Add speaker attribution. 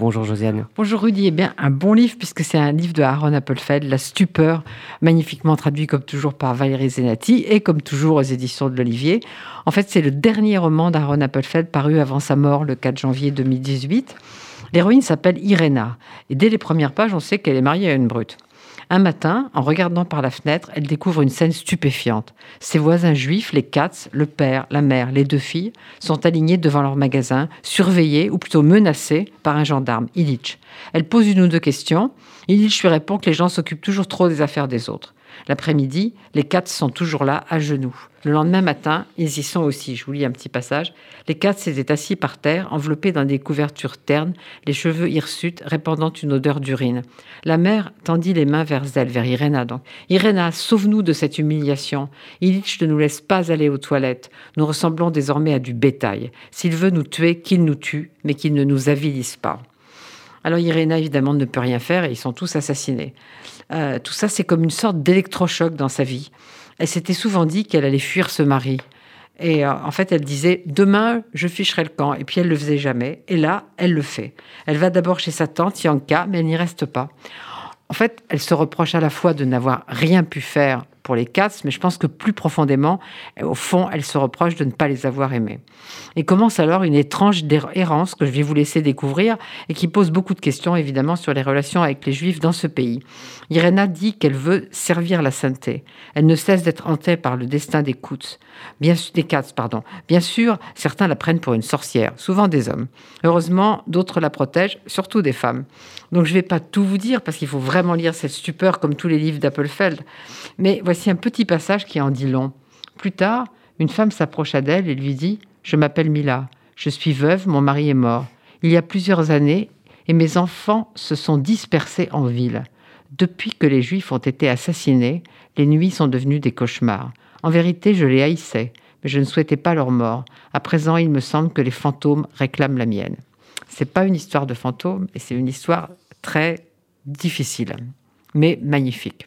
Speaker 1: Bonjour Josiane.
Speaker 2: Bonjour Rudy. Eh bien, un bon livre puisque c'est un livre de Aaron Appelfeld, La stupeur, magnifiquement traduit comme toujours par Valérie Zenati et comme toujours aux éditions de l'Olivier. En fait, c'est le dernier roman d'Aaron Appelfeld paru avant sa mort le 4 janvier 2018. L'héroïne s'appelle Irena et dès les premières pages, on sait qu'elle est mariée à une brute. Un matin, en regardant par la fenêtre, elle découvre une scène stupéfiante. Ses voisins juifs, les Katz, le père, la mère, les deux filles, sont alignés devant leur magasin, surveillés ou plutôt menacés par un gendarme, Illich. Elle pose une ou deux questions. Illich lui répond que les gens s'occupent toujours trop des affaires des autres. L'après-midi, les quatre sont toujours là, à genoux. Le lendemain matin, ils y sont aussi. Je vous lis un petit passage. Les quatre s'étaient assis par terre, enveloppés dans des couvertures ternes, les cheveux hirsutes, répandant une odeur d'urine. La mère tendit les mains vers elle, vers Irena donc. Irena, sauve-nous de cette humiliation. Illich ne nous laisse pas aller aux toilettes. Nous ressemblons désormais à du bétail. S'il veut nous tuer, qu'il nous tue, mais qu'il ne nous avilisse pas. Alors Irena, évidemment, ne peut rien faire et ils sont tous assassinés. Euh, tout ça, c'est comme une sorte d'électrochoc dans sa vie. Elle s'était souvent dit qu'elle allait fuir ce mari. Et euh, en fait, elle disait demain, je ficherai le camp. Et puis elle le faisait jamais. Et là, elle le fait. Elle va d'abord chez sa tante Yanka, mais elle n'y reste pas. En fait, elle se reproche à la fois de n'avoir rien pu faire pour les Cats, mais je pense que plus profondément, au fond, elle se reproche de ne pas les avoir aimés. Et commence alors une étrange errance que je vais vous laisser découvrir et qui pose beaucoup de questions évidemment sur les relations avec les Juifs dans ce pays. Irena dit qu'elle veut servir la sainteté. Elle ne cesse d'être hantée par le destin des Cats. Bien, des pardon. Bien sûr, certains la prennent pour une sorcière, souvent des hommes. Heureusement, d'autres la protègent, surtout des femmes. Donc je ne vais pas tout vous dire parce qu'il faut vraiment lire cette stupeur comme tous les livres d'Appelfeld. Mais voici un petit passage qui en dit long. Plus tard, une femme s'approcha d'elle et lui dit Je m'appelle Mila, je suis veuve, mon mari est mort. Il y a plusieurs années, et mes enfants se sont dispersés en ville. Depuis que les Juifs ont été assassinés, les nuits sont devenues des cauchemars. En vérité, je les haïssais, mais je ne souhaitais pas leur mort. À présent, il me semble que les fantômes réclament la mienne. C'est pas une histoire de fantômes, et c'est une histoire très difficile, mais magnifique.